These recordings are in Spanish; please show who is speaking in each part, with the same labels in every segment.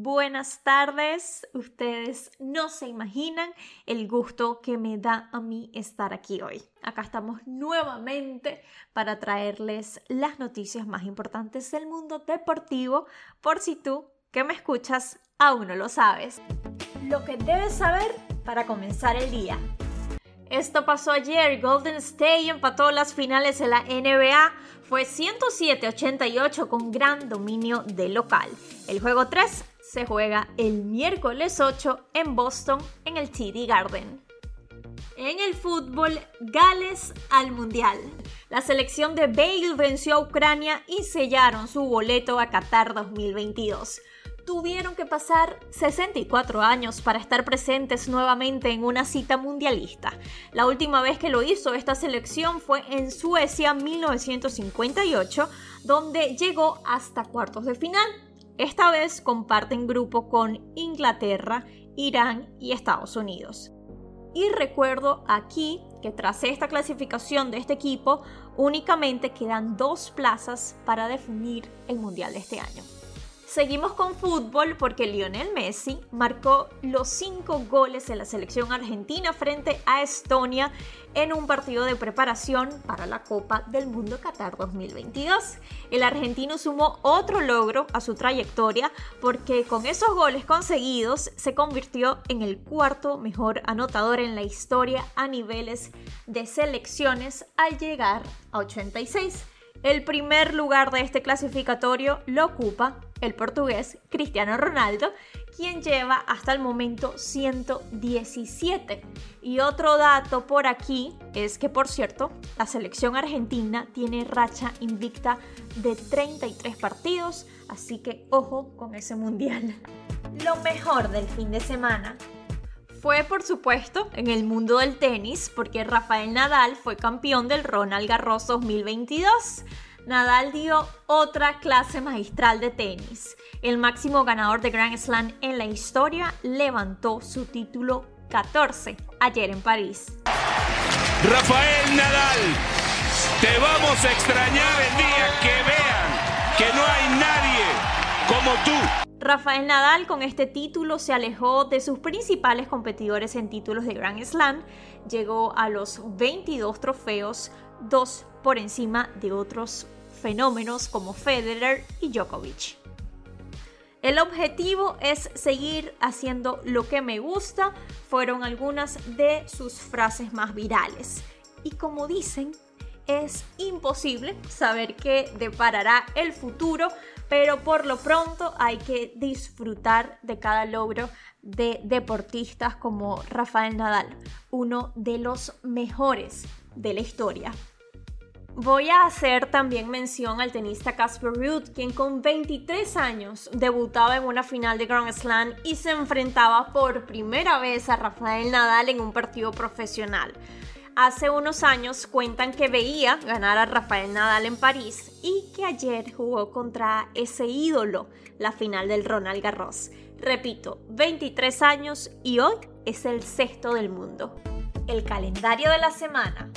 Speaker 1: Buenas tardes, ustedes no se imaginan el gusto que me da a mí estar aquí hoy. Acá estamos nuevamente para traerles las noticias más importantes del mundo deportivo, por si tú que me escuchas aún no lo sabes. Lo que debes saber para comenzar el día. Esto pasó ayer, Golden State empató las finales de la NBA, fue 107-88 con gran dominio de local. El juego 3 se juega el miércoles 8 en Boston en el TD Garden. En el fútbol, Gales al Mundial. La selección de Bale venció a Ucrania y sellaron su boleto a Qatar 2022. Tuvieron que pasar 64 años para estar presentes nuevamente en una cita mundialista. La última vez que lo hizo esta selección fue en Suecia 1958, donde llegó hasta cuartos de final esta vez comparten grupo con Inglaterra, Irán y Estados Unidos. Y recuerdo aquí que tras esta clasificación de este equipo únicamente quedan dos plazas para definir el Mundial de este año. Seguimos con fútbol porque Lionel Messi marcó los cinco goles de la selección argentina frente a Estonia en un partido de preparación para la Copa del Mundo Qatar 2022. El argentino sumó otro logro a su trayectoria porque con esos goles conseguidos se convirtió en el cuarto mejor anotador en la historia a niveles de selecciones al llegar a 86. El primer lugar de este clasificatorio lo ocupa el portugués Cristiano Ronaldo, quien lleva hasta el momento 117. Y otro dato por aquí es que, por cierto, la selección argentina tiene racha invicta de 33 partidos, así que ojo con ese mundial. Lo mejor del fin de semana fue por supuesto en el mundo del tenis, porque Rafael Nadal fue campeón del Ronald Garros 2022. Nadal dio otra clase magistral de tenis. El máximo ganador de Grand Slam en la historia levantó su título 14 ayer en París.
Speaker 2: Rafael Nadal, te vamos a extrañar el día que vean que no hay nadie como tú.
Speaker 1: Rafael Nadal con este título se alejó de sus principales competidores en títulos de Grand Slam, llegó a los 22 trofeos, dos por encima de otros fenómenos como Federer y Djokovic. El objetivo es seguir haciendo lo que me gusta, fueron algunas de sus frases más virales. Y como dicen, es imposible saber qué deparará el futuro, pero por lo pronto hay que disfrutar de cada logro de deportistas como Rafael Nadal, uno de los mejores de la historia. Voy a hacer también mención al tenista Casper Ruud, quien con 23 años debutaba en una final de Grand Slam y se enfrentaba por primera vez a Rafael Nadal en un partido profesional. Hace unos años cuentan que veía ganar a Rafael Nadal en París y que ayer jugó contra ese ídolo la final del Ronald Garros. Repito, 23 años y hoy es el sexto del mundo. El calendario de la semana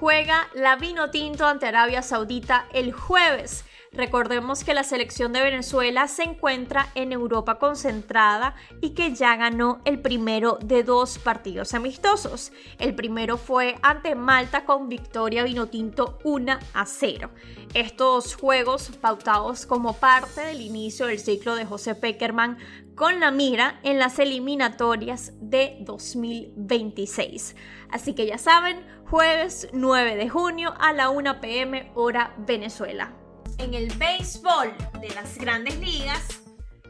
Speaker 1: juega la Vino Tinto ante Arabia Saudita el jueves. Recordemos que la selección de Venezuela se encuentra en Europa concentrada y que ya ganó el primero de dos partidos amistosos. El primero fue ante Malta con victoria Vinotinto 1 a 0. Estos juegos pautados como parte del inicio del ciclo de José Peckerman con la mira en las eliminatorias de 2026. Así que ya saben, jueves 9 de junio a la 1 pm hora Venezuela. En el béisbol de las grandes ligas,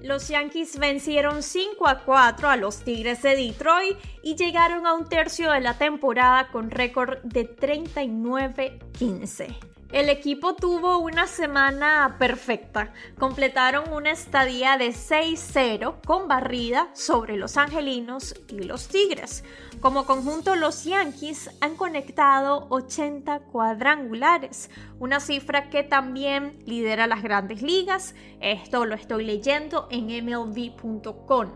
Speaker 1: los Yankees vencieron 5 a 4 a los Tigres de Detroit y llegaron a un tercio de la temporada con récord de 39-15. El equipo tuvo una semana perfecta. Completaron una estadía de 6-0 con barrida sobre los angelinos y los tigres. Como conjunto, los Yankees han conectado 80 cuadrangulares, una cifra que también lidera las grandes ligas. Esto lo estoy leyendo en mlb.com.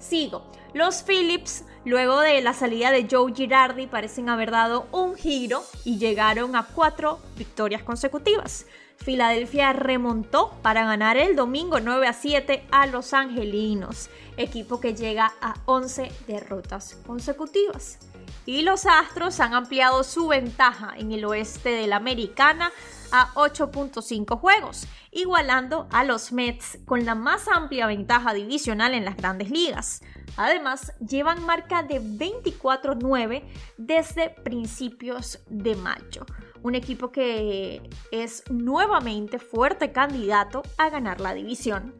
Speaker 1: Sigo. Los Phillips, luego de la salida de Joe Girardi, parecen haber dado un giro y llegaron a cuatro victorias consecutivas. Filadelfia remontó para ganar el domingo 9 a 7 a Los Angelinos, equipo que llega a 11 derrotas consecutivas. Y los Astros han ampliado su ventaja en el oeste de la Americana a 8.5 juegos, igualando a los Mets con la más amplia ventaja divisional en las grandes ligas. Además, llevan marca de 24-9 desde principios de mayo. Un equipo que es nuevamente fuerte candidato a ganar la división.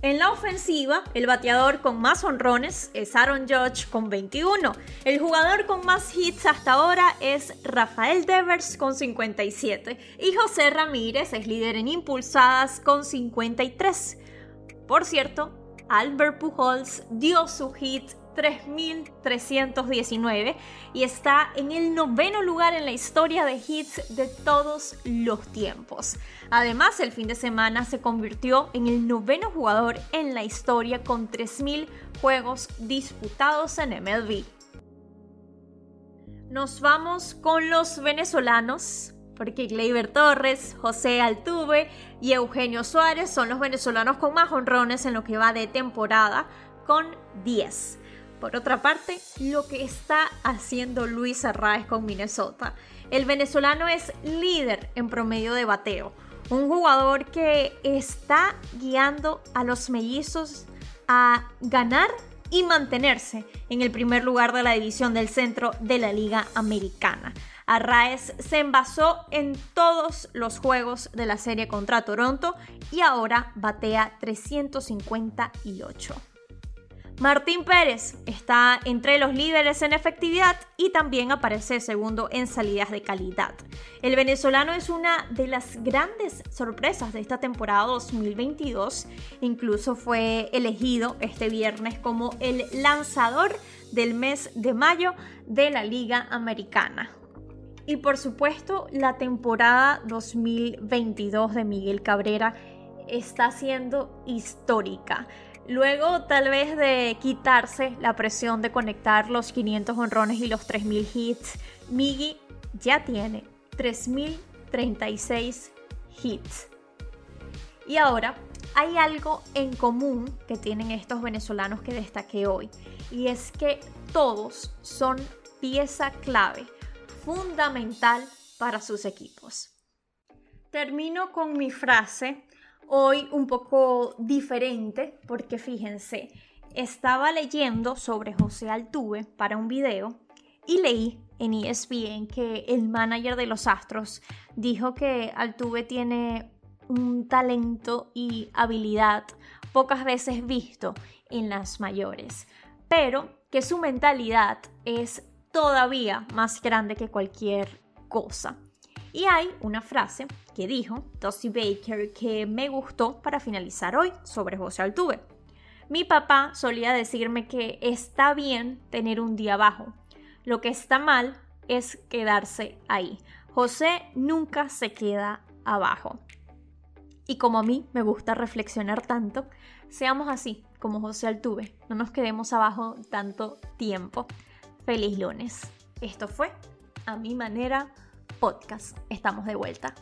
Speaker 1: En la ofensiva, el bateador con más honrones es Aaron Judge con 21. El jugador con más hits hasta ahora es Rafael Devers con 57. Y José Ramírez es líder en impulsadas con 53. Por cierto, Albert Pujols dio su hit 3.319 y está en el noveno lugar en la historia de hits de todos los tiempos. Además, el fin de semana se convirtió en el noveno jugador en la historia con 3.000 juegos disputados en MLB. Nos vamos con los venezolanos, porque Gleyber Torres, José Altuve y Eugenio Suárez son los venezolanos con más honrones en lo que va de temporada, con 10. Por otra parte, lo que está haciendo Luis Arraez con Minnesota. El venezolano es líder en promedio de bateo. Un jugador que está guiando a los mellizos a ganar y mantenerse en el primer lugar de la división del centro de la Liga Americana. Arraez se envasó en todos los juegos de la serie contra Toronto y ahora batea 358. Martín Pérez está entre los líderes en efectividad y también aparece segundo en salidas de calidad. El venezolano es una de las grandes sorpresas de esta temporada 2022. Incluso fue elegido este viernes como el lanzador del mes de mayo de la Liga Americana. Y por supuesto, la temporada 2022 de Miguel Cabrera está siendo histórica. Luego, tal vez de quitarse la presión de conectar los 500 honrones y los 3000 hits, Miggy ya tiene 3036 hits. Y ahora, hay algo en común que tienen estos venezolanos que destaqué hoy, y es que todos son pieza clave, fundamental para sus equipos. Termino con mi frase hoy un poco diferente porque fíjense, estaba leyendo sobre José Altuve para un video y leí en ESPN que el manager de los Astros dijo que Altuve tiene un talento y habilidad pocas veces visto en las mayores, pero que su mentalidad es todavía más grande que cualquier cosa. Y hay una frase que dijo Dusty Baker que me gustó para finalizar hoy sobre José Altuve. Mi papá solía decirme que está bien tener un día bajo. Lo que está mal es quedarse ahí. José nunca se queda abajo. Y como a mí me gusta reflexionar tanto, seamos así como José Altuve. No nos quedemos abajo tanto tiempo. Feliz lunes. Esto fue A mi manera podcast. Estamos de vuelta.